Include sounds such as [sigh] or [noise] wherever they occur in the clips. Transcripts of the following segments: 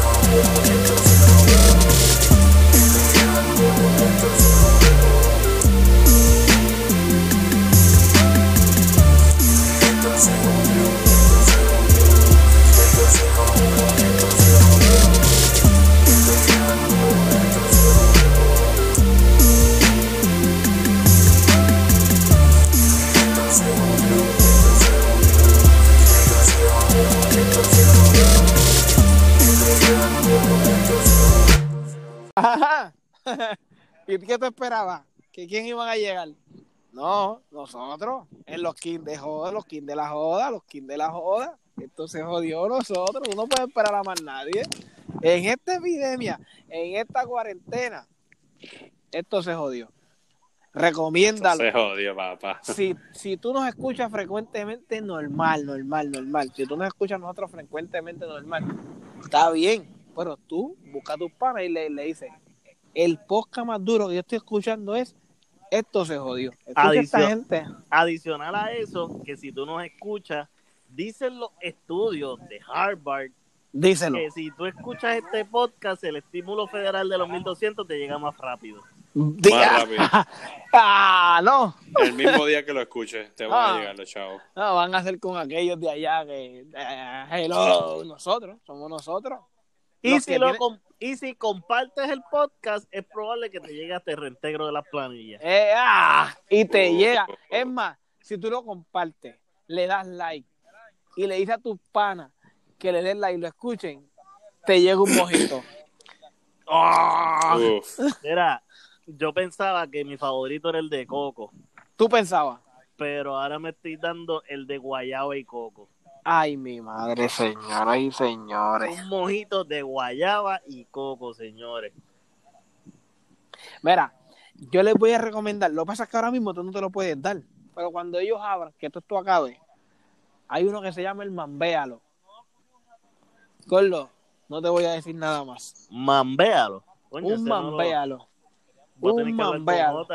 Ajá. Esperabas? ¿Que quién iban a llegar? No, nosotros, en los king de joda, los king de la joda, los king de la joda. Esto se jodió nosotros, uno puede esperar a más nadie. En esta epidemia, en esta cuarentena, esto se jodió. Recomiéndalo. Se jodió, papá. Si, si tú nos escuchas frecuentemente, normal, normal, normal. Si tú nos escuchas nosotros frecuentemente, normal. Está bien, pero tú busca a tus panas y le, le dices, el podcast más duro que yo estoy escuchando es esto se jodió. Esta gente. Adicional a eso, que si tú nos escuchas, dicen los estudios de Harvard Díselo. que si tú escuchas este podcast, el estímulo federal de los 1200 te llega más rápido. Más rápido. [laughs] ah, no. El mismo día que lo escuches, te van Ah. a llegar los chavos. No, van a ser con aquellos de allá que. eh, hello, nosotros, somos nosotros. Y si, lo y si compartes el podcast, es probable que te llegue hasta el reintegro de las planillas. Eh, ah, y te Oh. llega. Es más, si tú lo compartes, le das like y le dices a tus panas que le den like y lo escuchen, te llega un mojito. [coughs] Ah. Mira, yo pensaba que mi favorito era el de coco, Tú pensabas, pero ahora me estoy dando el de guayaba y coco. Ay, mi madre, señoras y señores. Un mojito de guayaba y coco, señores. Mira, yo les voy a recomendar. Lo que pasa es que ahora mismo tú no te lo puedes dar. Pero cuando ellos abran, que esto, esto acabe, hay uno que se llama el Mambéalo. Gordo, no te voy a decir nada más. Mambéalo. Coño, un no lo- Mambéalo. un mambéalo.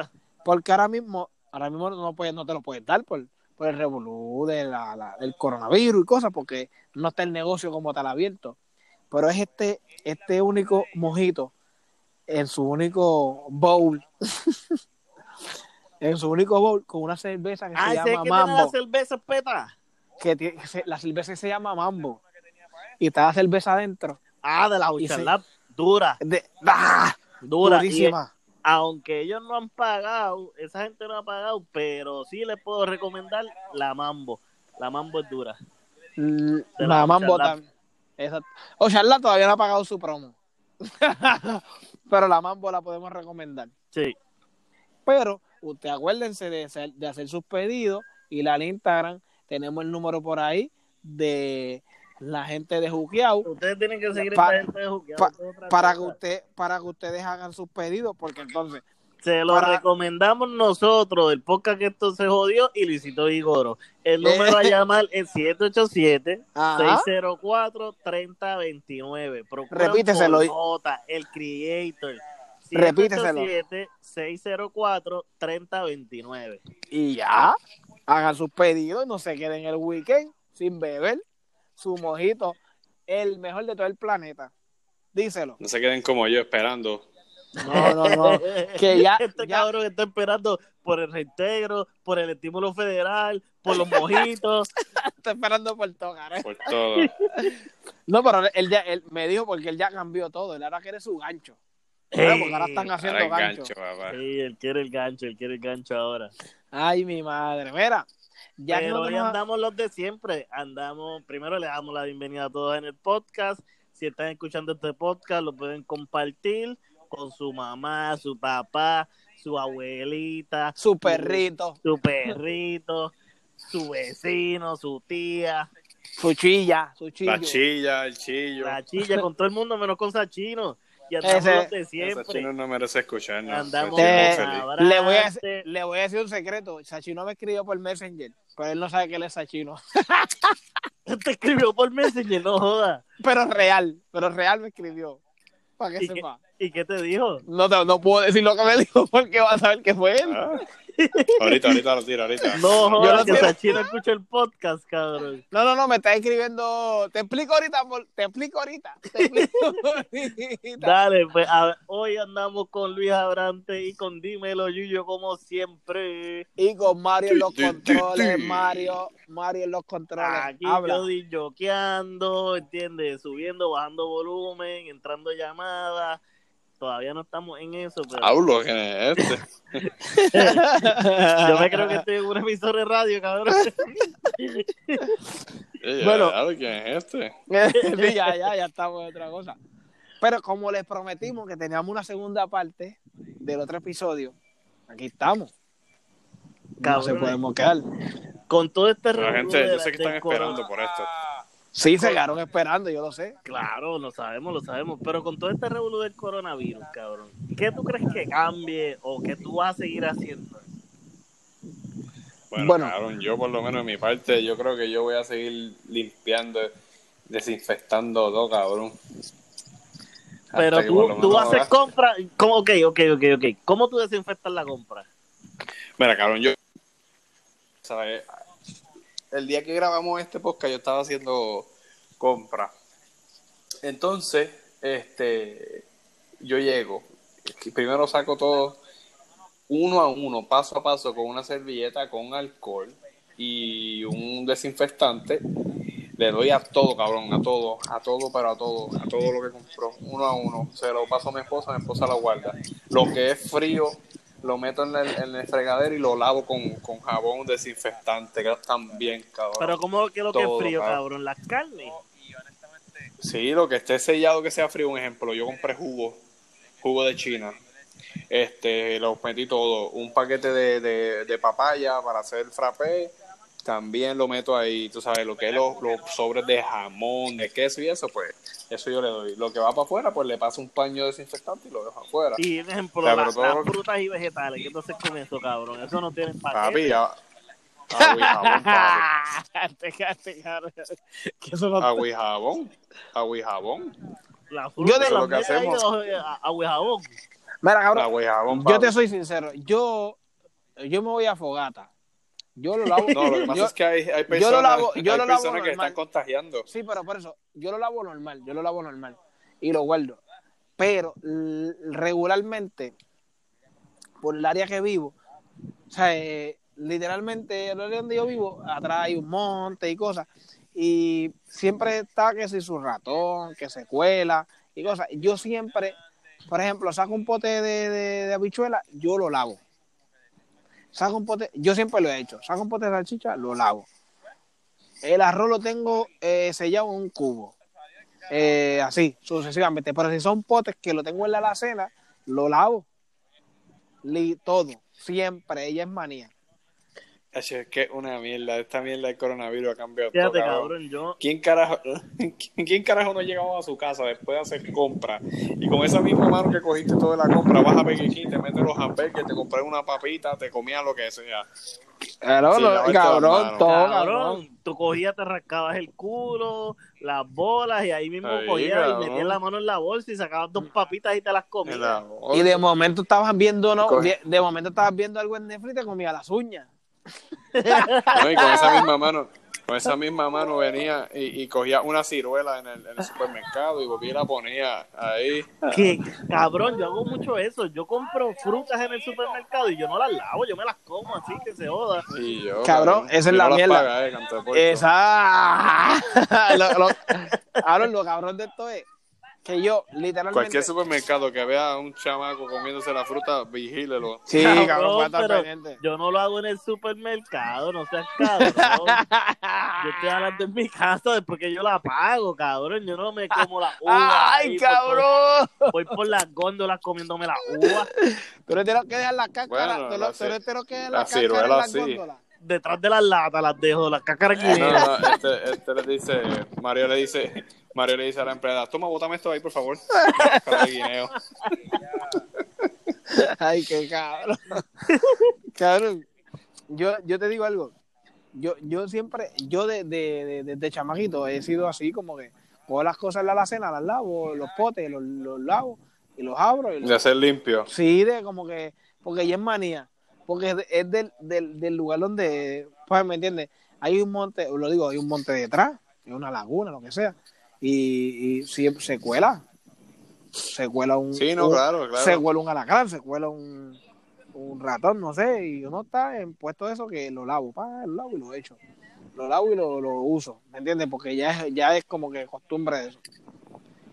Porque ahora mismo, ahora mismo no, puedes, no te lo puedes dar por, por el revolú de la- la- del coronavirus y cosas, porque no está el negocio como tal abierto. Pero es este, este único mojito en su único bowl. [laughs] en su único bowl con una cerveza que Ah, se llama que tiene la Mambo. cerveza peta. Que tiene- que se- la cerveza se llama Mambo. Y está la cerveza adentro. Ah, de la Uchalap. Dura, De, ¡Ah! dura. Durísima. Aunque ellos no han pagado, esa gente no ha pagado, pero sí les puedo recomendar la Mambo. La Mambo es dura. L- de La la Mambo también. Exacto. Ocharla todavía no ha pagado su promo. [laughs] Pero la Mambo la podemos recomendar. Sí. Pero usted acuérdense de hacer, de hacer sus pedidos y la al Instagram. Tenemos el número por ahí de la gente de Juqueau Ustedes tienen que seguir Pa- esta gente de Juqueado, pa- para que usted para que ustedes hagan sus pedidos porque entonces Se lo para- recomendamos nosotros, el podcast que esto se jodió y Luisito Vigoro. El número a llamar es 787 Ajá. 604-3029. Procuran Repíteselo. por J, el creator. Repíteselo. 604-3029. y ya hagan sus pedidos y no se queden el weekend sin beber su mojito el mejor de todo el planeta díselo No se queden como yo esperando. no no no [laughs] que ya, [laughs] Este ya cabrón está esperando por el reintegro, por el estímulo federal, por los mojitos. [laughs] está esperando por tocar ¿eh? Por todo. no pero él ya él me dijo porque él ya cambió todo él ahora quiere su gancho Ahora, porque ahora están haciendo Ahora gancho engancho, papá. Sí, él quiere el gancho, él quiere el gancho ahora. ay mi madre mira ya Pero no hoy tenemos- andamos los de siempre. Andamos, primero le damos la bienvenida a todos en el podcast. Si están escuchando este podcast, lo pueden compartir con su mamá, su papá, su abuelita, su perrito su perrito, su vecino, su tía, su chilla su chillo La chilla, el chillo. la chilla, con todo el mundo menos con Sachino. Y andamos Ese- los de siempre. chino no merece escucharnos. Andamos le voy, a, decir- le voy a decir un secreto. Sachino me escribió por Messenger, pero él no sabe que él es Sachino. [laughs] Te escribió por Messenger, no joda. Pero real, pero real me escribió. Para que ¿Y qué? sepa. ¿Y qué te dijo? No, te- no puedo decir lo que [laughs] me dijo porque va a saber que fue él. Ah, Ahorita, ahorita lo tiro, ahorita. No, lo que escucha el podcast, cabrón. No, no, no, me está escribiendo. Te explico ahorita, amor, te explico ahorita. Te explico [laughs] ahorita. Dale, pues a ver, hoy andamos con Luis Abrante y con Dímelo Yuyo como siempre. Y con Mario en los controles. Mario, Mario en los controles. Aquí Habla. yo di joqueando, ¿entiendes? Subiendo, bajando volumen, entrando llamadas. Todavía no estamos en eso, pero Hablo, ¿quién es este? [laughs] yo me creo que estoy en un emisor de radio, cabrón. Ella, Bueno. ¿quién es este? [laughs] Sí, ya, ya, ya estamos en otra cosa. Pero como les prometimos que teníamos una segunda parte del otro episodio, aquí estamos. No Cabrón. se podemos quedar. Con todo este La gente, yo sé que están esperando por esto. Sí, se quedaron esperando, yo lo sé. Claro, lo sabemos, lo sabemos. Pero con todo este revolú del coronavirus, cabrón, ¿qué tú crees que cambie o que tú vas a seguir haciendo? Bueno, Bueno. cabrón, yo por lo menos en mi parte, yo creo que yo voy a seguir limpiando, desinfectando todo, cabrón. Hasta Pero tú, tú haces compras. ¿Cómo? Ok, ok, ok, ok. ¿Cómo tú desinfectas la compra? Mira, cabrón, yo. ¿sabes? El día que grabamos este podcast, yo estaba haciendo compras. Entonces, este. Yo llego. Primero saco todo uno a uno, paso a paso, con una servilleta, con alcohol y un desinfectante. Le doy a todo, cabrón, a todo, a todo, pero a todo, a todo lo que compró, uno a uno. Se lo paso a mi esposa, mi esposa lo guarda. Lo que es frío, lo meto en el, en el fregadero y lo lavo con, con jabón desinfectante, que también, cabrón. Pero ¿cómo que lo que es frío, cabrón. cabrón? Las carnes. Sí, lo que esté sellado que sea frío, un ejemplo, yo compré jugo, jugo de China. Este, lo metí todo, un paquete de, de, de papaya para hacer frappé, también lo meto ahí, tú sabes, lo que es los, los sobres de jamón, de queso y eso, pues, eso yo le doy. Lo que va para afuera, pues le paso un paño desinfectante y lo dejo afuera. Y, por ejemplo, O sea, las frutas y vegetales. ¿Qué haces con eso, cabrón? Eso no tiene Papi, paquete. ya- [laughs] agua y jabón, papi. Que eso no- Agua y jabón, agua y jabón, La Yo fruta de las lo que hacemos. de agua y jabón. Mira, cabrón, agua y jabón, yo papi. te soy sincero. Yo, yo me voy a fogata. Yo lo lavo. No, lo que pasa yo- es que hay, hay yo personas, lo lavo- yo hay lo lavo personas que están contagiando. Sí, pero por eso, yo lo lavo normal, yo lo lavo normal y lo guardo. Pero regularmente, por el área que vivo, o sea, eh, literalmente el área donde yo vivo, atrás hay un monte y cosas, y siempre está que si su ratón, que se cuela y cosas. Yo siempre, por ejemplo, saco un pote de, de, de habichuela, yo lo lavo. Saco un pote, yo siempre lo he hecho, saco un pote de salchicha, lo lavo. El arroz lo tengo eh, sellado en un cubo. Eh, así, sucesivamente. Pero si son potes que lo tengo en la alacena, lo lavo. Li- todo. Siempre. Ella es manía. Es que una mierda, esta mierda del coronavirus ha cambiado todo, Fíjate, cabrón. cabrón, yo... ¿Quién carajo, [laughs] ¿Quién carajo no ha llegado a su casa después de hacer compras? Y con esa misma mano que cogiste toda la compra, vas a Burger King, te metes los hamburgues, te compras una papita, te comías lo que sea. Pero, Sí, las cabrón, todo, cabrón. Cabrón, tú cogías, te rascabas el culo, las bolas y ahí mismo Ahí, cogías cabrón. y metías la mano en la bolsa y sacabas dos papitas y te las comías. Y de momento estabas viendo, no, Coge. de, de momento estabas viendo algo en Netflix y te comía las uñas. [laughs] No, y con esa misma mano, con esa misma mano venía y, y cogía una ciruela en el, en el supermercado y volvía y la ponía ahí. Que, cabrón, yo hago mucho eso. Yo compro frutas en el supermercado y yo no las lavo, yo me las como así que se joda. Y yo, Cabrón, esa es la mierda. paga, eh. Esa. [laughs] lo, lo, cabrón, lo cabrón de esto es que yo, literalmente. Cualquier supermercado que vea a un chamaco comiéndose la fruta, vigílelo. [laughs] Sí, Cabrón, cabrón, estar pero pendiente. Yo no lo hago en el supermercado, no seas cabrón. [laughs] Yo estoy hablando en mi casa después que yo la pago, cabrón. Yo no me como la [laughs] uva. ¡Ay, ahí cabrón! Voy por las góndolas comiéndome la uva. Eres de los que dejan la cáscara. Bueno, tú, la lo- tú eres de los que dejan la, la cáscara en ciruela las sí. góndolas. Detrás de las latas las dejo, las cácaras No, guineas. no, este, este le dice, Mario le dice, Mario le dice a la empleada, toma, bótame esto ahí, por favor. De guineo. Ay, qué cabrón. cabrón. Yo, yo te digo algo. Yo, yo siempre, yo de, de, de, desde chamaquito he sido así como que cojo las cosas en la alacena, las lavo, los potes, los, los lavo y los abro. Y los- De hacer limpio. Sí, de como que, porque ya es manía. Porque es, de- es del, del, del lugar donde, pues, ¿me entiendes? Hay un monte, lo digo, hay un monte detrás, hay una laguna, lo que sea, y, y si se cuela, se cuela un, Sí, no, un- claro, claro. se cuela un alacrán, se cuela un, un ratón, no sé, y uno está en puesto de eso que lo lavo, pa, lo lavo y lo echo. Lo lavo y lo, lo uso, ¿me entiendes? Porque ya es, ya es como que costumbre de eso.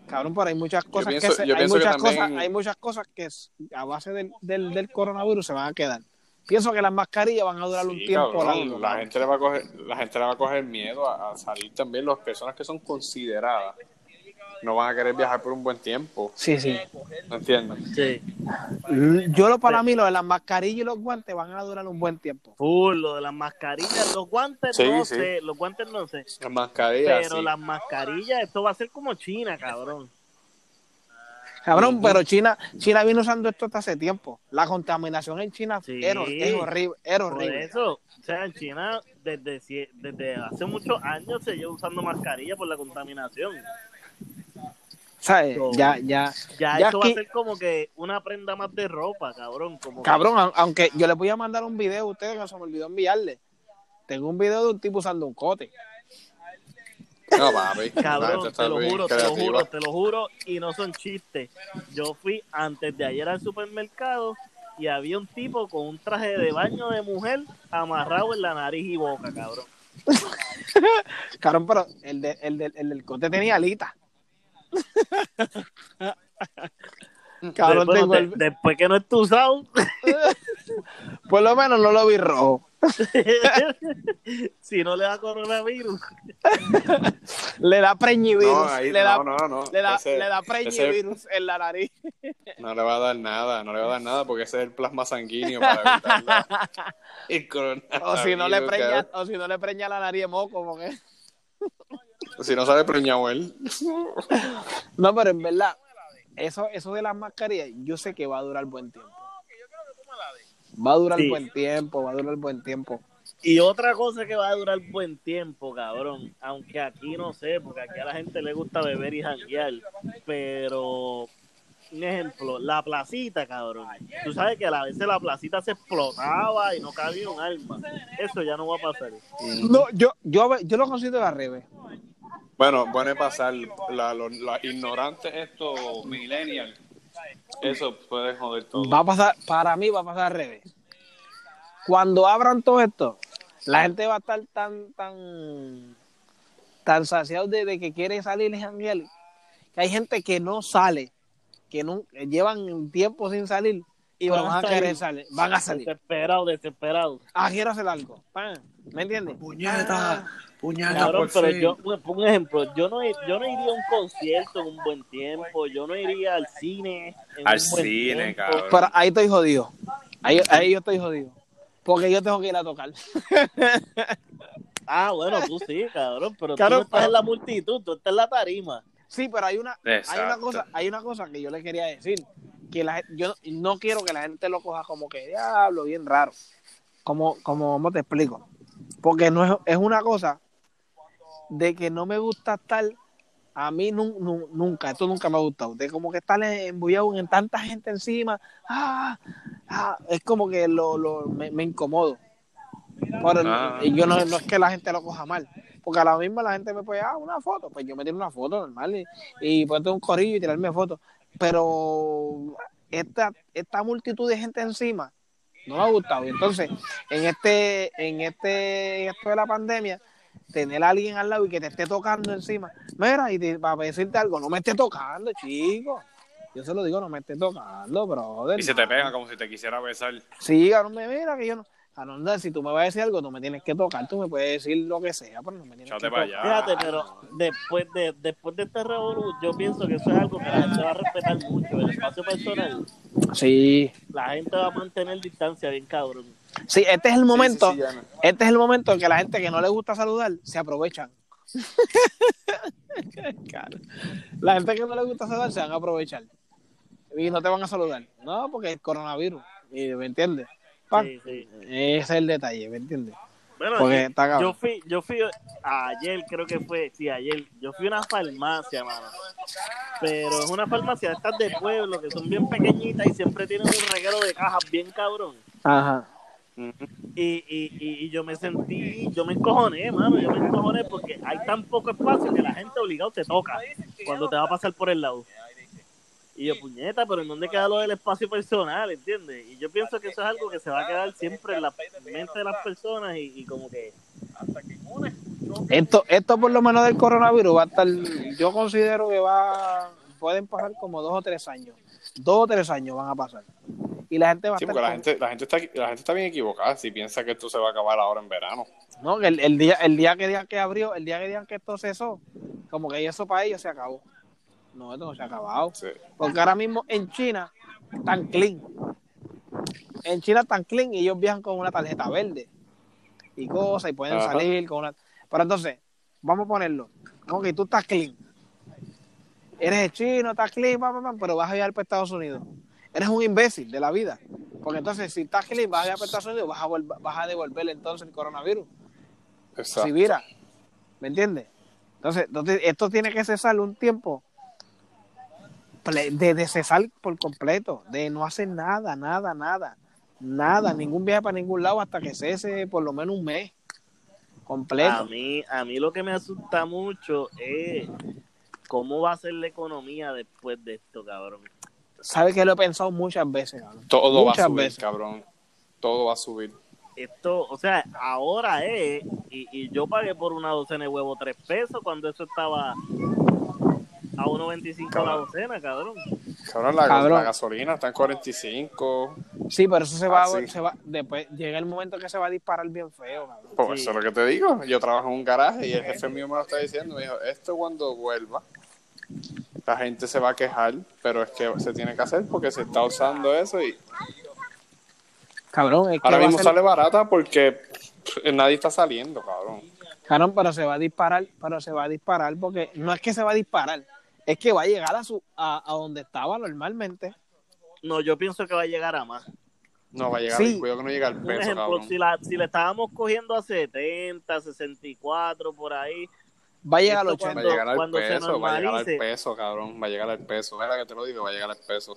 Cabrón, pero hay muchas cosas pienso- que se- hay que muchas también- cosas, hay muchas cosas que a base del, del, del coronavirus se van a quedar. Pienso que las mascarillas van a durar un tiempo cabrón, largo. la gente le va a coger, la gente le va a coger miedo a, a salir también, las personas que son consideradas no van a querer viajar por un buen tiempo, Sí, sí. ¿me entiendes? Sí. Yo lo para mí lo de las mascarillas y los guantes van a durar un buen tiempo. Full, lo de las mascarillas, los guantes Sí, no sí. sé, los guantes no sé. Las mascarillas, Pero sí. las mascarillas, esto va a ser como China, cabrón. Cabrón, pero China, China viene usando esto hasta hace tiempo. La contaminación en China Sí. era, es horrible, era Por horrible. eso, o sea, en China desde, hace muchos años se lleva usando mascarilla por la contaminación. ¿Sabes? No. Ya, ya. Ya, Ya eso va a ser como que una prenda más de ropa, cabrón. Como Cabrón, aunque yo les voy a mandar un video a ustedes que se me olvidó enviarle. Tengo un video de un tipo usando un cote. No, papi. [laughs] Cabrón, te lo juro, te lo juro, te lo juro, y no son chistes. Yo fui antes de ayer al supermercado y había un tipo con un traje de baño de mujer amarrado en la nariz y boca, cabrón. [laughs] Cabrón, pero el, de, el, del- el del cote tenía alita. [laughs] Cabrón, Después, tengo de- después que no esté usado, por lo menos no lo vi rojo. [laughs] si no le da coronavirus. Le da preñivirus. No, ahí le, da, no, no, no. le, da, Ese- le da ese- preñivirus en la nariz. [laughs] No le va a dar nada, no le va a dar nada porque ese es el plasma sanguíneo para evitar la- [laughs] el coronavirus. O si no le preña, cabrón. o si no le preña la nariz de moco, porque. Si no sale preñado él. No, pero en verdad, eso, eso de las mascarillas, yo sé que va a durar buen tiempo. Va a durar Sí. buen tiempo, va a durar buen tiempo. Y otra cosa que va a durar buen tiempo, cabrón, aunque aquí no sé, porque aquí a la gente le gusta beber y janguear, pero un ejemplo, la placita, cabrón. Tú sabes que a la veces la placita se explotaba y no cabía un alma. Eso ya no va a pasar. No, yo, yo, yo lo considero al revés. Bueno, puede pasar la, los la ignorantes estos millennials. Eso puede joder todo. Va a pasar, para mí va a pasar al revés. Cuando abran todo esto, la gente va a estar tan, tan, tan saciado de, que quiere salir y que hay gente que no sale, que no, llevan tiempo sin salir y Van van, a querer salir. van a salir. Desesperado, desesperado. Ah, quiero hacer algo. Pan, ¿Me entiendes? Puñeta, puñeta, Cabrón, por pero fin. yo, un un ejemplo, yo no, yo no iría a un concierto en un buen tiempo, yo no iría al cine en Al un buen cine, tiempo. cabrón. Pero ahí estoy jodido. Ahí, ahí yo estoy jodido. Porque yo tengo que ir a tocar. Ah, bueno, tú sí, cabrón, pero Cabrón, tú no estás pero- en la multitud, tú estás en la tarima. Sí, pero hay una, hay una cosa, hay una cosa que yo le quería decir, que la, yo no- quiero que la gente lo coja como que diablo, bien raro. Como, como, ¿cómo te explico? Porque no es, es una cosa de que no me gusta estar, a mí nu- nu- nunca, esto nunca me ha gustado, de como que estar embullado en tanta gente encima, ah, ah, es como que lo, lo, me, me incomodo. El- Ah. y yo no, no es que la gente lo coja mal, porque a la misma la gente me puede, ah, una foto, pues yo me tiro una foto normal y, y ponerte un corillo y tirarme fotos. Pero esta, esta multitud de gente encima no me ha gustado. Y entonces, en este, en este, esto de la pandemia, tener a alguien al lado y que te esté tocando encima, mira, y te- para decirte algo, no me esté tocando, chico. Yo se lo digo, no me esté tocando, brother. Y se te pega como si te quisiera besar. Sí, cabrón, me mira que yo no. Cabrón, si tú me vas a decir algo, tú me tienes que tocar, tú me puedes decir lo que sea, pero no me tienes Échate que tocar. Fíjate, pero después de, después de este revolú, yo pienso que eso es algo que la gente va a respetar mucho. El espacio personal, Sí, la gente va a mantener distancia bien cabrón. sí, este es el momento, Sí, sí, sí, ya no. este es el momento en que la gente que no le gusta saludar se aprovechan. [laughs] Claro. La gente que no le gusta saludar se van a aprovechar. Y no te van a saludar. No, porque es coronavirus. Y, ¿Me entiendes? Pan. Sí, sí. Ese es el detalle, ¿me entiendes? Bueno, Porque yo- está cabrón. yo fui, yo fui ayer, creo que fue, sí, ayer, yo fui a una farmacia, mano. Pero es una farmacia de estas de pueblo que son bien pequeñitas y siempre tienen un reguero de cajas bien cabrón. Ajá. Y, y, y, y yo me sentí, yo me encojoné, mano, yo me encojoné porque hay tan poco espacio que la gente obligado te toca cuando te va a pasar por el lado. Y yo, puñeta, pero ¿en dónde queda lo del espacio personal, entiendes? Y yo pienso que eso es algo que se va a quedar siempre en la mente de las personas y, y como que... Esto, esto por lo menos del coronavirus va a estar, yo considero que va, pueden pasar como dos o tres años. Dos o tres años van a pasar. Y la gente va a Sí, estar porque la con- gente, la, gente está, la gente está bien equivocada si piensa que esto se va a acabar ahora en verano. No, que el, el día, el día que digan que abrió, el día que digan que esto cesó, como que eso para ellos se acabó. No, esto no se ha acabado. Sí. Porque ahora mismo en China están clean. En China están clean y ellos viajan con una tarjeta verde y cosas y pueden Ajá. salir con una. Pero entonces, vamos a ponerlo. Ok, tú estás clean. Eres chino, estás clean, pa, pa, pero vas a viajar para Estados Unidos. Eres un imbécil de la vida. Porque entonces, si estás clean, vas a viajar para Estados Unidos, vas a, vas a devolverle entonces el coronavirus. Exacto. Si vira, ¿me entiendes? Entonces, entonces, esto tiene que cesar un tiempo ple- de, de cesar por completo, de no hacer nada, nada, nada, nada, ningún viaje para ningún lado hasta que cese por lo menos un mes A completo. mí, a mí lo que me asusta mucho es cómo va a ser la economía después de esto, cabrón. Sabe que lo he pensado muchas veces, cabrón. Todo Muchas va a subir, veces. cabrón. Todo va a subir. Esto, o sea, ahora es, y, y yo pagué por una docena de huevos tres pesos cuando eso estaba a 1.25 la docena, cabrón. Cabrón, la, Cabrón. la gasolina está en 45. Sí, pero eso se va, Ah, sí. se va, después llega el momento que se va a disparar bien feo, cabrón. Pues Sí. eso es lo que te digo. Yo trabajo en un garaje y el jefe mío me lo está diciendo. Me dijo, esto cuando vuelva, la gente se va a quejar, pero es que se tiene que hacer porque se está usando eso y Cabrón, es que ahora mismo ser- sale barata porque nadie está saliendo, cabrón. Cabrón, pero se va a disparar, pero se va a disparar porque no es que se va a disparar, es que va a llegar a su a, a donde estaba normalmente. No, yo pienso que va a llegar a más. No va a llegar, Sí. cuidado que no llega al peso, ejemplo, cabrón. si, la, si le estábamos cogiendo a 70, 64, por ahí, Va a llegar al Esto 80. Va a llegar al peso, va a llegar al peso, cabrón. Va a llegar al peso. Mira que te lo digo, va a llegar al peso.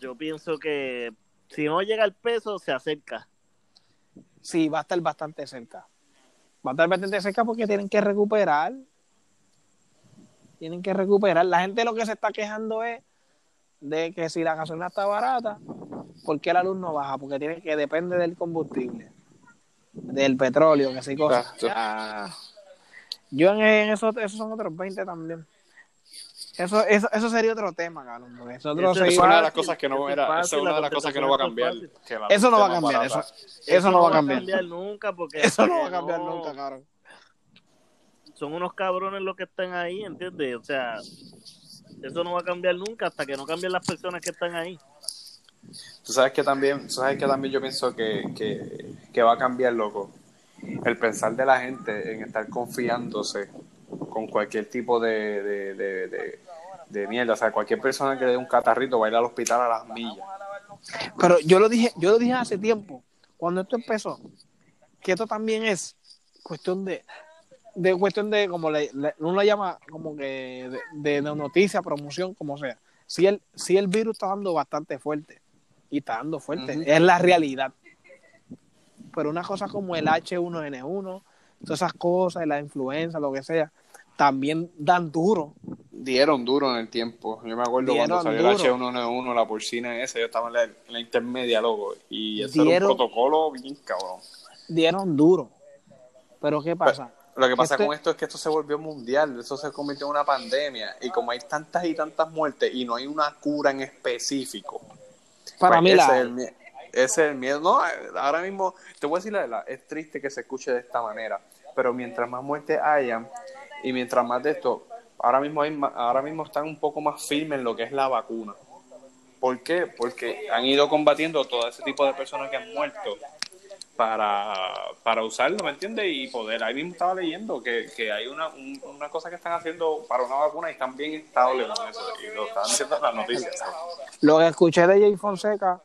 yo pienso que si no llega al peso, se acerca. Sí, va a estar bastante cerca. Va a estar bastante cerca porque tienen que recuperar. Tienen que recuperar. La gente lo que se está quejando es de que si la gasolina está barata, ¿por qué la luz no baja? Porque tiene que depende del combustible, del petróleo, que sí cosas. Ya. Yo en, eso, esos son otros 20 también. Eso, eso, eso sería otro tema, cabrón. Eso es una de las cosas que no, eso es esa una de las cosas que no va a cambiar. Eso no va a cambiar, eso, eso no va a cambiar. nunca porque Eso no va a cambiar no- nunca, cabrón. Son unos cabrones los que están ahí, ¿entiendes? O sea, eso no va a cambiar nunca hasta que no cambien las personas que están ahí. Tú sabes que también, tú sabes que también yo pienso que, que, que va a cambiar, loco. El pensar de la gente en estar confiándose con cualquier tipo de, de, de, de, de mierda. O sea, cualquier persona que le dé un catarrito va a ir al hospital a las millas. Pero yo lo dije, yo lo dije hace tiempo, cuando esto empezó, que esto también es cuestión de, de cuestión de como le, le- uno lo llama como que de, de noticia, promoción, como sea. Si el, si el virus está dando bastante fuerte y está dando fuerte, es la realidad. Pero una cosa como el H1N1, todas esas cosas, la influenza, lo que sea, también dan duro. Dieron duro en el tiempo. Yo me acuerdo cuando salió duro. el H1N1, la porcina esa, yo estaba en la, en la intermedia, loco. Y eso era Dieron- un protocolo bien cabrón. Dieron duro. Pero ¿qué pasa? Lo que pasa Este- con esto es que esto se volvió mundial, eso se convirtió en una pandemia. Y como hay tantas y tantas muertes y no hay una cura en específico, Para pues mí ese, la... es el, mie- ese es el miedo. No, ahora mismo, te voy a decir la verdad, es triste que se escuche de esta manera, pero mientras más muertes hayan y mientras más de esto, ahora mismo, hay ahora mismo están un poco más firmes en lo que es la vacuna. ¿Por qué? Porque han ido combatiendo todo ese tipo de personas que han muerto para, para usarlo, ¿me entiendes? Y poder. Ahí mismo estaba leyendo que, que hay una, un- una cosa que están haciendo para una vacuna y están bien estables con eso. Y lo están diciendo en las noticias. Lo que escuché de Jay Fonseca,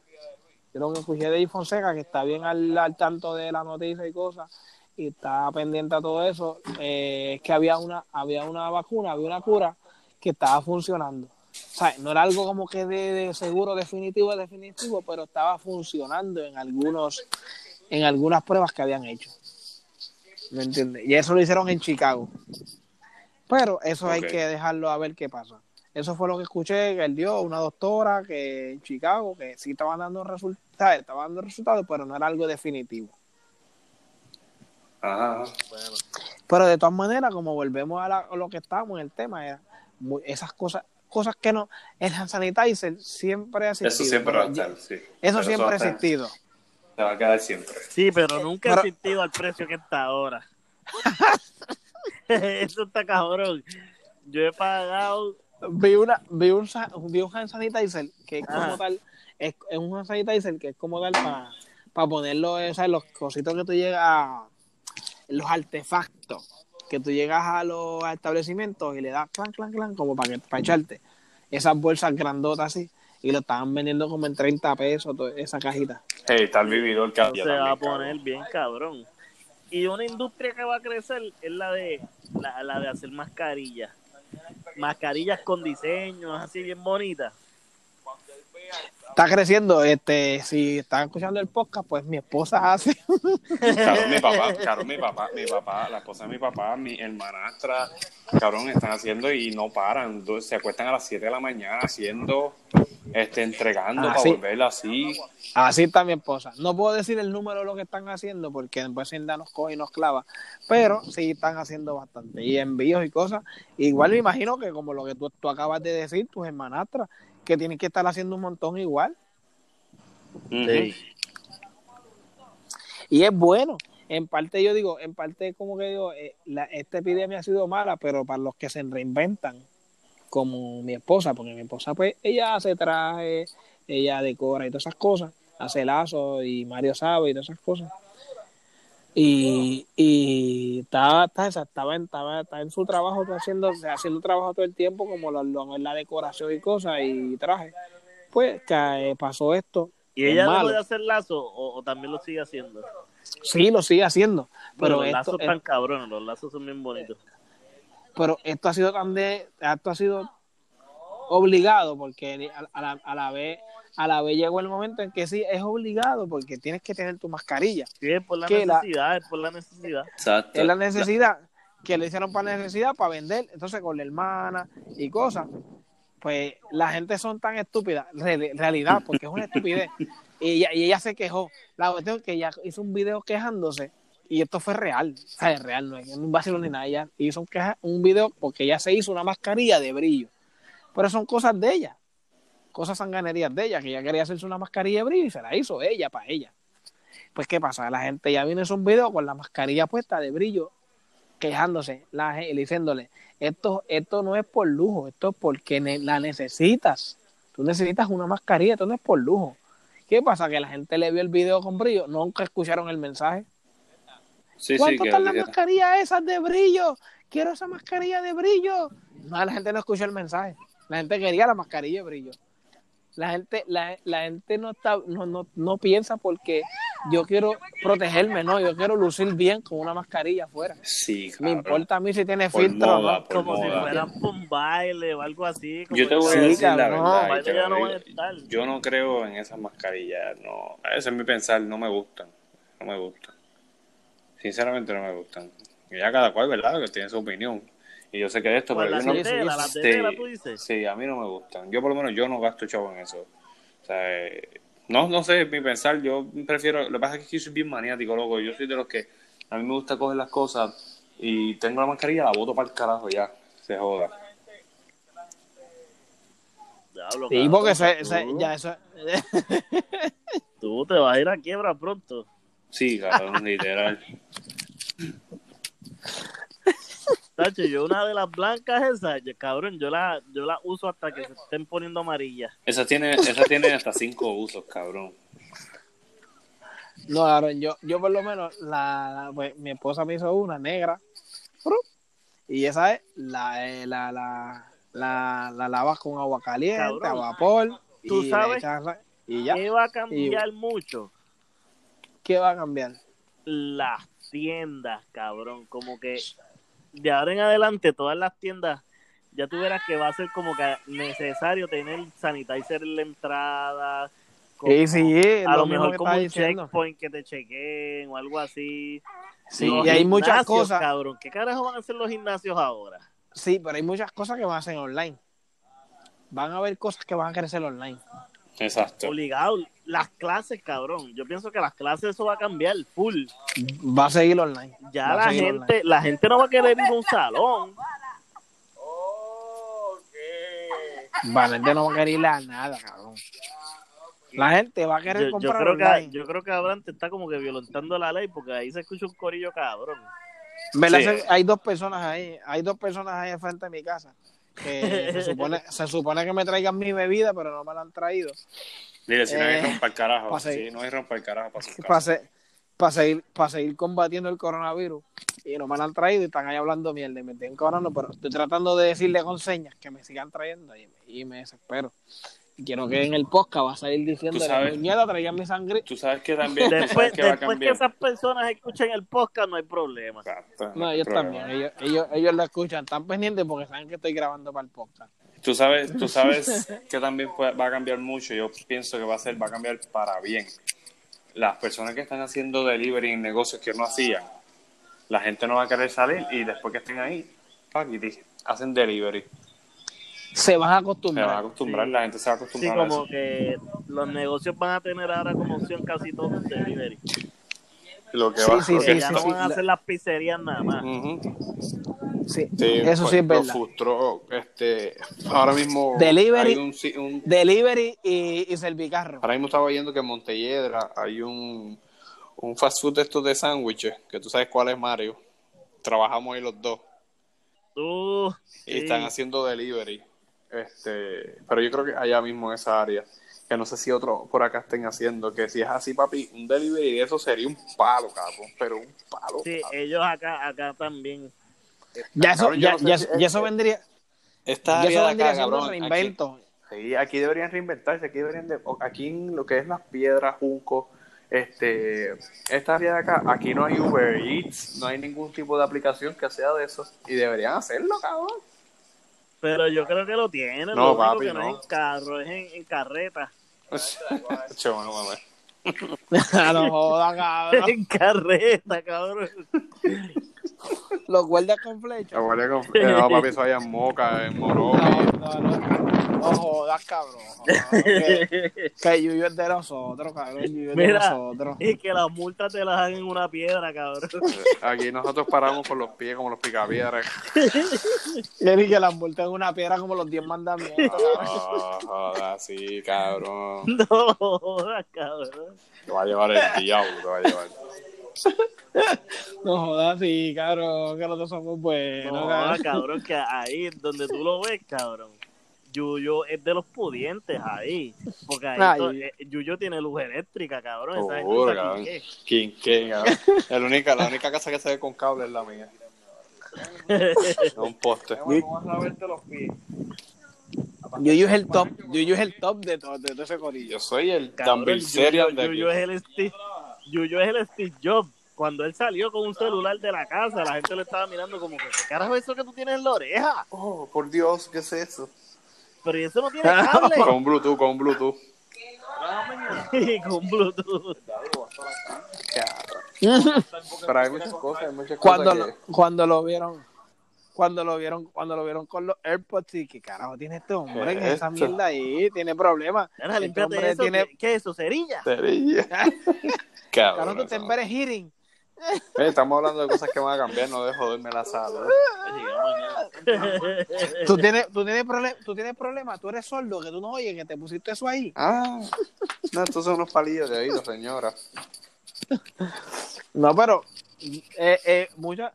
lo que escuché de Jay Fonseca, que está bien al, al tanto de la noticia y cosas, y está pendiente a todo eso, eh, es que había una, había una vacuna, había una cura que estaba funcionando. sea, no era algo como que de, de seguro definitivo, definitivo, pero estaba funcionando en algunos, en algunas pruebas que habían hecho. ¿Me entiendes? Y eso lo hicieron en Chicago. Pero eso hay que dejarlo a ver qué pasa. Eso fue lo que escuché que él dio una doctora que en Chicago que sí estaban dando resultados, estaba dando resultados, pero no era algo definitivo. Ajá. Bueno, Pero de todas maneras, como volvemos a, la- a lo que estábamos en el tema, era muy- esas cosas, cosas que no, el hand sanitizer siempre ha existido. Eso siempre va a estar, sí. Eso Pero siempre ha existido. Se va a quedar siempre. sí, pero nunca Pero- ha existido al precio que está ahora. [laughs] Eso está cabrón. Yo he pagado. Vi una, vi un, vi un hand sanitizer que es como tal, es, es un hand sanitizer que es como tal para ponerlo, eh, ¿sabes? los cositos que tú llegas a, los artefactos, que tú llegas a los establecimientos y le das clan, clan, clan, como para, que, para echarte esas bolsas grandotas así, y lo estaban vendiendo como en 30 pesos esa cajita. Hey, está el vividor que se va a poner cabrón. bien cabrón. Y una industria que va a crecer es la de la, la de hacer mascarillas. Mascarillas con diseños así bien bonitas. Está creciendo, este, si están escuchando el podcast, pues mi esposa hace Cabrón, mi papá, [laughs] cabrón, mi papá, mi papá, la esposa de mi papá, mi hermanastra, cabrón, están haciendo y no paran. Se acuestan a las 7 de la mañana haciendo, este, entregando Ah, para sí. volverla así. Así está mi esposa. No puedo decir el número de lo que están haciendo porque después Cinda nos coge y nos clava, pero sí están haciendo bastante. Y envíos y cosas. Igual me imagino que como lo que tú, tú acabas de decir, tus hermanastras, que tienen que estar haciendo un montón igual. Ujú. Y es bueno. En parte yo digo, en parte como que digo, eh, la- esta epidemia ha sido mala, pero para los que se reinventan, como mi esposa, porque mi esposa pues ella hace traje, ella decora y todas esas cosas, hace lazos y Mario sabe y todas esas cosas. Y, y estaba, estaba, estaba, en, estaba, en su trabajo haciendo, haciendo trabajo todo el tiempo, como lo, lo- la decoración y cosas y traje. Pues que eh, pasó esto. ¿Y ella dejó de hacer lazo o, o también lo sigue haciendo? Sí, lo sigue haciendo. Pero Pero los esto, lazos están cabrones, los lazos son bien bonitos. Pero esto ha sido tan de esto ha sido obligado porque a, a la, a la vez a la vez llegó el momento en que sí es obligado porque tienes que tener tu mascarilla Sí, es por la Que la- necesidad, es por la necesidad. Exacto. es la necesidad que le hicieron para necesidad para vender entonces con la hermana y cosas pues la gente son tan estúpidas re- realidad porque es una estupidez [laughs] y ella, y ella se quejó la cuestión es que ella hizo un video quejándose y esto fue real, es real, no es un vacilo ni nada. Ella hizo un, queja- un video porque ella se hizo una mascarilla de brillo. Pero son cosas de ella, cosas sanganerías de ella, que ella quería hacerse una mascarilla de brillo y se la hizo ella para ella. Pues, ¿qué pasa? La gente ya hizo un video con la mascarilla puesta de brillo, quejándose, la, diciéndole, esto, esto no es por lujo, esto es porque la necesitas. Tú necesitas una mascarilla, esto no es por lujo. ¿Qué pasa? Que la gente le vio el video con brillo, nunca escucharon el mensaje. Sí, ¿Cuánto están las mascarillas esas de brillo? Quiero esa mascarilla de brillo. No, la gente no escuchó el mensaje. La gente quería la mascarilla de brillo. La gente, la, la gente no está, no, no, no piensa porque yo quiero protegerme, no, yo quiero lucir bien con una mascarilla afuera. Sí, Me importa a mí si tiene Por filtro moda, no. Como si moda. fueran por un baile o algo así. como Yo te voy a decir la verdad. no van a estar. Yo no creo en esas mascarillas. No, ese es mi pensar. No me gustan. No me gustan. Sinceramente no me gustan. Y ya cada cual, ¿verdad? Que tiene su opinión. Y yo sé que de esto, Pues pero la yo no- tetera, sí, tetera, tú dices. Sí, a mí no me gustan. Yo por lo menos yo no gasto chavo en eso. O sea, eh, no, no sé, mi pensar, yo prefiero, lo que pasa es que yo soy bien maniático, loco. Yo soy de los que a mí me gusta coger las cosas y tengo la mascarilla, la boto para el carajo ya. Se joda. Diablo, Sí, porque se- se- ya eso. [laughs] tú te vas a ir a quiebra pronto. Sí, cabrón, literal. Tacho, yo una de las blancas esas, yo- cabrón, yo la, yo la uso hasta que se estén poniendo amarillas. Esa tiene, esa tiene hasta cinco usos, cabrón. No, Aaron, yo, yo por lo menos, la, la- pues, mi esposa me hizo una negra. Y esa es la, eh, la, la, la, la lavas con agua caliente, Cabrón, a vapor. tú y sabes echas y ya. ¿Qué va a cambiar mucho? ¿Qué va a cambiar? Las tiendas, cabrón. Como que de ahora en adelante todas las tiendas ya tú verás que va a ser como que necesario tener sanitizer en la entrada. como- Sí, sí, a lo mejor como un diciendo. checkpoint que te chequeen o algo así. Sí, Los y hay muchas cosas. Cabrón, ¿qué carajo van a hacer los gimnasios ahora? Sí, pero hay muchas cosas que van a hacer online. Van a haber cosas que van a crecer online. Exacto. Obligado. Las clases, cabrón. Yo pienso que las clases eso va a cambiar full. Va a seguir online. Ya Va la gente, online. la gente no va a querer ir a un salón. La gente no va a querer ir a nada, cabrón. La gente va a querer Yo, yo comprar creo que online. yo creo que Abraham te está como que violentando la ley porque ahí se escucha un corillo cabrón. Hay dos personas ahí, hay dos personas ahí enfrente de mi casa. Que se supone, se supone que me traigan mi bebida, pero no me la han traído. Dile, si no hay Eh, romper carajo. pa' seguir. Sí, no hay romper carajo para casa. seguir, para seguir combatiendo el coronavirus. Y no me la han traído y están ahí hablando mierda. Y me estoy encoronando, pero estoy tratando de decirle con señas que me sigan trayendo y, y me desespero. Quiero que en el podcast va a salir diciendo, Tú sabes- puñeta, traigan mi sangre. Tú sabes que también. Después, sabes que va a después que esas personas escuchen el podcast no hay problema. Exacto, No, hay ellos problema. también, ellos, ellos, ellos lo escuchan, están pendientes porque saben que estoy grabando para el podcast. Tú sabes, tú sabes que también puede- va a cambiar mucho. Yo pienso que va a ser, va a cambiar para bien. Las personas que están haciendo delivery en negocios que no hacían, la gente no va a querer salir y después que estén ahí, hacen delivery. Se van a Se acostumbrar. van a acostumbrar, Sí. la gente se va a Sí, acostumbrar a como eso. que los negocios van a tener ahora como opción casi todos delivery. Lo que Sí, va, sí, lo sí, que ya sí, no sí. van a hacer las pizzerías nada más. Sí, Sí, eso pues, sí es los verdad. food truck, este, ahora mismo Delivery. hay un, un- Delivery y, y servicarro. ahora mismo estaba viendo que en Montelledra hay un, un fast food de estos de sándwiches, que tú sabes cuál es Mario. Trabajamos ahí los dos Uh, y sí. están haciendo delivery. Este, pero yo creo que allá mismo en esa área, que no sé si otro por acá estén haciendo, que si es así, papi, un delivery de eso sería un palo, cabrón, pero un palo. Sí, cabrón. ellos acá, acá también. Ya eso, Cabrón, ya, no sé ya, si- ya eso vendría, Esta ya área eso de vendría acá, cabrón, aquí- reinvento. Sí, aquí deberían reinventarse, aquí deberían de, aquí en lo que es las piedras, junco, este, esta área de acá, aquí no hay Uber Eats, no hay ningún tipo de aplicación que sea de eso, y deberían hacerlo, cabrón. Pero yo creo que lo tienen. No, lo único papi, que no, no. es en carro, es en, en carreta. Che, bueno, mamá. [laughs] no joda, cabrón. [laughs] en carreta, cabrón. [laughs] Los guardias con flecha. La guardia con- eh, no, papi, eso hay en Moca, en No, Morovi. no, no. No jodas, cabrón. Que, que Yuyo es de nosotros, cabrón. Yuyo es de Mira, nosotros. y que las multas te las hagan en una piedra, cabrón. Aquí nosotros paramos con los pies como los picapiedras. [laughs] Y que la envuelta en una piedra como los 10 mandamientos. Ah, joda, sí, cabrón. [laughs] No jodas, cabrón. Te va a llevar el diablo, te va a llevar. [laughs] No jodas, sí, cabrón. Que nosotros somos buenos, No cabrón. jodas, cabrón, que ahí donde tú lo ves, cabrón. Yuyo es de los pudientes ahí. Porque ahí Ay. to- eh, Yuyo tiene luz eléctrica, cabrón. Esa cabrón. King, King, cabrón. La única, la única casa que se ve con cable es la mía. No [laughs] un poste. Yuyo es el top. Yuyo es el top de todo, de todo ese corillo. Yo soy el Cabrón, Yuyo, Bilzerian de aquí. Yuyo es el Steve, Yuyo es el Steve Jobs. Cuando él salió con un celular de la casa, la gente lo estaba mirando como que, ¿qué carajo es eso que tú tienes en la oreja? Oh, por Dios, ¿qué es eso? Pero ¿y eso no tiene [laughs] cable. Con Bluetooth, con Bluetooth. Y [laughs] con Bluetooth. Pero hay muchas cosas, hay muchas Cuando cosas lo, que... cuando lo vieron, cuando lo vieron, cuando lo vieron con los AirPods y que carajo tiene este hombre, que esa Esto. mierda ahí tiene problemas. Este límpiate hombre eso. tiene- ¿Qué, qué es eso? ¿Cerilla? Cerilla. [laughs] Cabrón, tú te [laughs] emberes hearing. [laughs] Eh, Estamos hablando de cosas que van a cambiar, no de joderme la sala. Tú tienes, tú tienes problemas, tú tienes problemas, tú eres sordo, que tú no oyes, que te pusiste eso ahí. Ah, no, estos son unos palillos de oído, señora. No, pero eh, eh, muchas,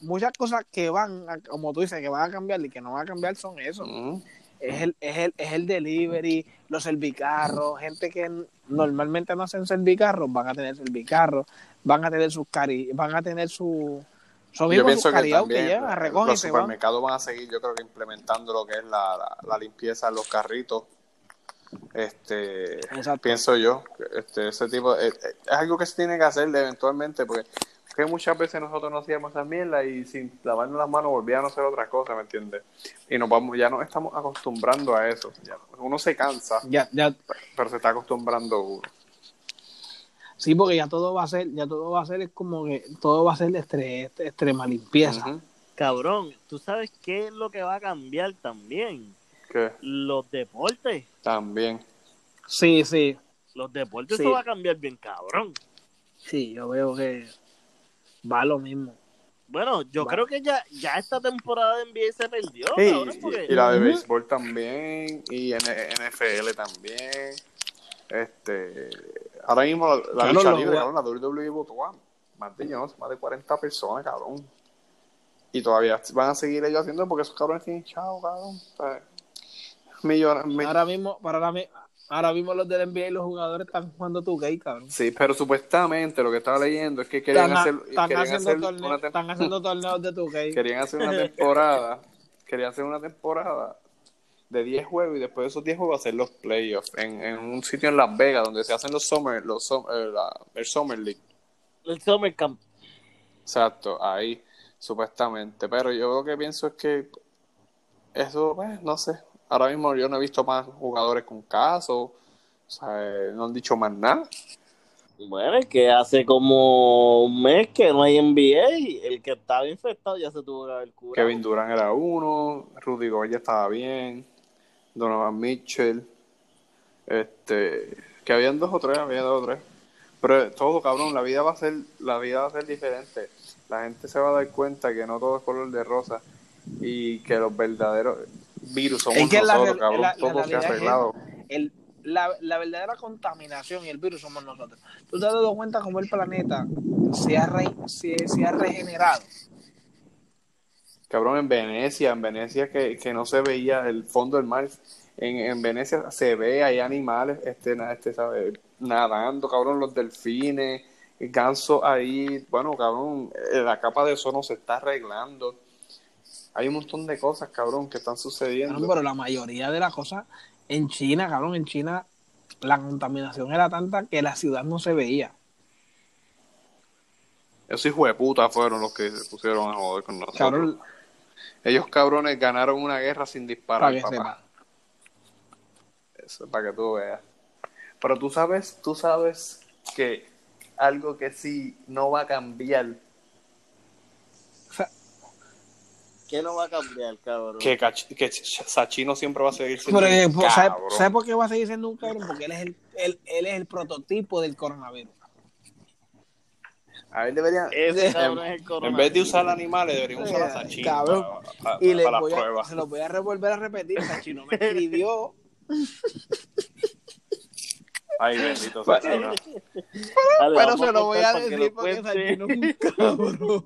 muchas cosas que van, a- como tú dices, que van a cambiar y que no van a cambiar son eso. Mm. Es el, es el, es el delivery, los servicarros, gente que normalmente no hacen servicarros, van a tener servicarros, van a tener sus cari, van a tener su, Yo pienso que que también y los van. supermercados van a seguir, yo creo que implementando lo que es la, la, la limpieza en los carritos. Este, Exacto. pienso yo, que, este, ese tipo, eh, eh, es algo que se tiene que hacer eventualmente, porque que muchas veces nosotros no hacíamos esa mierda y sin lavarnos las manos volvíamos a hacer otra cosa, ¿me entiendes? Y nos vamos, ya nos estamos acostumbrando a eso. Ya, uno se cansa, Ya, ya, pero se está acostumbrando uno. sí, porque ya todo va a ser, ya todo va a ser es como que todo va a ser de estre- extrema limpieza. Cabrón, ¿tú sabes qué es lo que va a cambiar también? Que Los deportes. también. Sí, sí, Los deportes Sí. eso va a cambiar bien, cabrón. sí, yo veo que va lo mismo. Bueno, yo Va. creo que ya, ya esta temporada de NBA se perdió, Sí, cabrón, porque... y, la de béisbol también, y NFL también. Este, ahora mismo la, la lucha libre, cabrón, la WWE votó a más de, yo no sé, más de 40 personas, cabrón. Y todavía van a seguir ellos haciendo porque esos cabrones tienen chao, cabrón. O sea, millones, mi- Ahora mismo, para mi- ahora mismo los del NBA y los jugadores están jugando tu gay, cabrón. Sí, pero supuestamente lo que estaba leyendo es que querían Están, hacer, están querían haciendo hacer una están haciendo torneos de tu gay. [laughs] querían hacer una [laughs] temporada, querían hacer una temporada de 10 juegos y después de esos 10 juegos hacer los playoffs en, en un sitio en Las Vegas donde se hacen los summer, los sum- eh, la- el Summer League. El Summer Camp. Exacto, ahí supuestamente. Pero yo lo que pienso es que eso, pues, no sé. Ahora mismo yo no he visto más jugadores con casos. O sea, eh, no han dicho más nada. Bueno, es que hace como un mes que no hay NBA y el que estaba infectado ya se tuvo que haber curado. Kevin Durant era uno, Rudy Gobert ya estaba bien, Donovan Mitchell, este, que habían dos o tres, había dos o tres. Pero todo, cabrón, la vida va a ser, la vida va a ser diferente. La gente se va a dar cuenta que no todo es color de rosa y que los verdaderos virus somos Es que la nosotros, cabrón. la- la todo se ha arreglado. El, la, la verdadera contaminación y el virus somos nosotros. ¿Tú te has dado cuenta cómo el planeta se ha, re- se, se ha regenerado? Cabrón, en Venecia, en Venecia que, que no se veía el fondo del mar. En, en Venecia se ve, hay animales este, este, ¿sabe? nadando, cabrón, los delfines, gansos ahí. Bueno, cabrón, eh, la capa de ozono se está arreglando. Hay un montón de cosas, cabrón, que están sucediendo. Cabrón, pero la mayoría de las cosas en China, cabrón, en China la contaminación era tanta que la ciudad no se veía. Esos hijos de puta fueron los que se pusieron a joder con nosotros. Cabrón, Ellos, cabrones, ganaron una guerra sin disparar, para que papá. Eso, para que tú veas. Pero tú sabes, tú sabes que algo que sí no va a cambiar, O sea, ¿Qué no va a cambiar, cabrón? que, Cach- que Ch- Sachino siempre va a seguir siendo pero, eh, un pues, ¿sabe, cabrón. sabe por qué va a seguir siendo un cabrón? Porque él es el, él, él es el prototipo del coronavirus. A él deberían, Ese en, cabrón es el en coronavirus. vez de usar animales, deberían usar a Eh, Sachino cabrón. para, para- Y les para voy las a, pruebas. se lo voy a volver a repetir. Sachino me escribió. Ay, bendito Sachino. Dale, pero vamos se lo voy a decir porque. Sachino es un cabrón.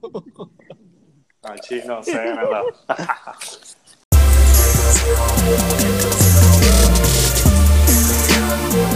And she's not saying enough. [laughs]